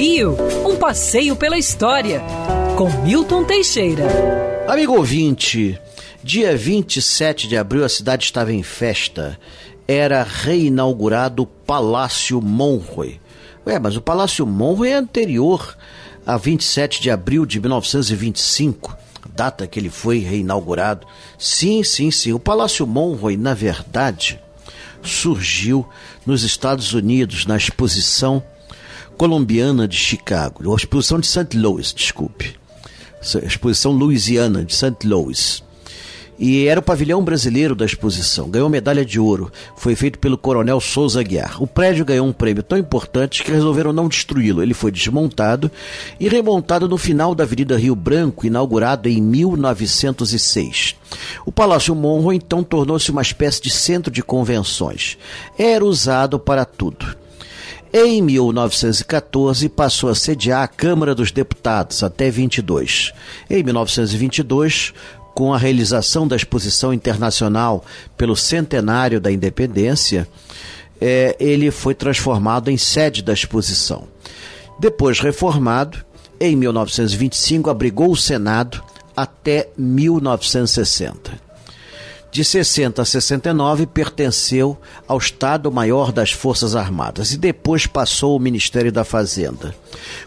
Rio, um passeio pela história, com Milton Teixeira. Amigo ouvinte, dia 27 de abril a cidade estava em festa. Era reinaugurado o Palácio Monroe. Ué, mas o Palácio Monroe é anterior a 27 de abril de 1925 data que ele foi reinaugurado. Sim, sim, sim. O Palácio Monroe, na verdade, surgiu nos Estados Unidos na exposição colombiana de Chicago, a exposição de St. Louis, desculpe. A exposição louisiana de St. Louis e era o pavilhão brasileiro da exposição. Ganhou medalha de ouro. Foi feito pelo coronel Souza Guiar. O prédio ganhou um prêmio tão importante que resolveram não destruí-lo. Ele foi desmontado e remontado no final da Avenida Rio Branco, inaugurado em 1906. O Palácio Monroe então tornou-se uma espécie de centro de convenções. Era usado para tudo. Em 1914, passou a sediar a Câmara dos Deputados até 22. Em 1922, com a realização da exposição internacional pelo centenário da independência, é, ele foi transformado em sede da exposição. Depois reformado, em 1925 abrigou o Senado até 1960. De 60 a 69 pertenceu ao Estado-Maior das Forças Armadas e depois passou ao Ministério da Fazenda.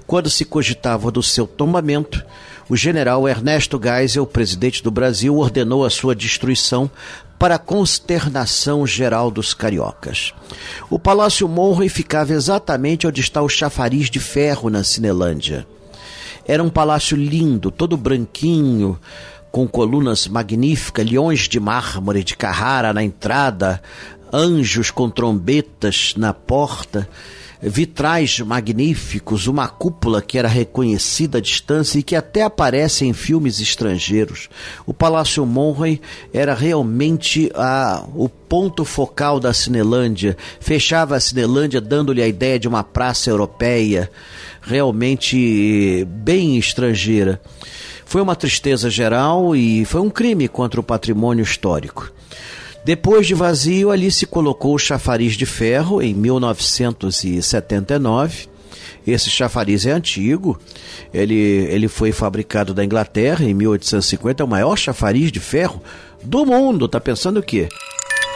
Quando se cogitava do seu tombamento, o general Ernesto Geisel, presidente do Brasil, ordenou a sua destruição para a consternação geral dos cariocas. O Palácio Monroe ficava exatamente onde está o chafariz de ferro na Cinelândia. Era um palácio lindo, todo branquinho, com colunas magníficas, leões de mármore de Carrara na entrada, anjos com trombetas na porta vitrais magníficos, uma cúpula que era reconhecida à distância e que até aparece em filmes estrangeiros. O Palácio Monroe era realmente a, o ponto focal da Cinelândia, fechava a Cinelândia dando-lhe a ideia de uma praça europeia, realmente bem estrangeira. Foi uma tristeza geral e foi um crime contra o patrimônio histórico. Depois de vazio, ali se colocou o chafariz de ferro em 1979. Esse chafariz é antigo, ele, ele foi fabricado da Inglaterra em 1850, é o maior chafariz de ferro do mundo. Tá pensando o quê?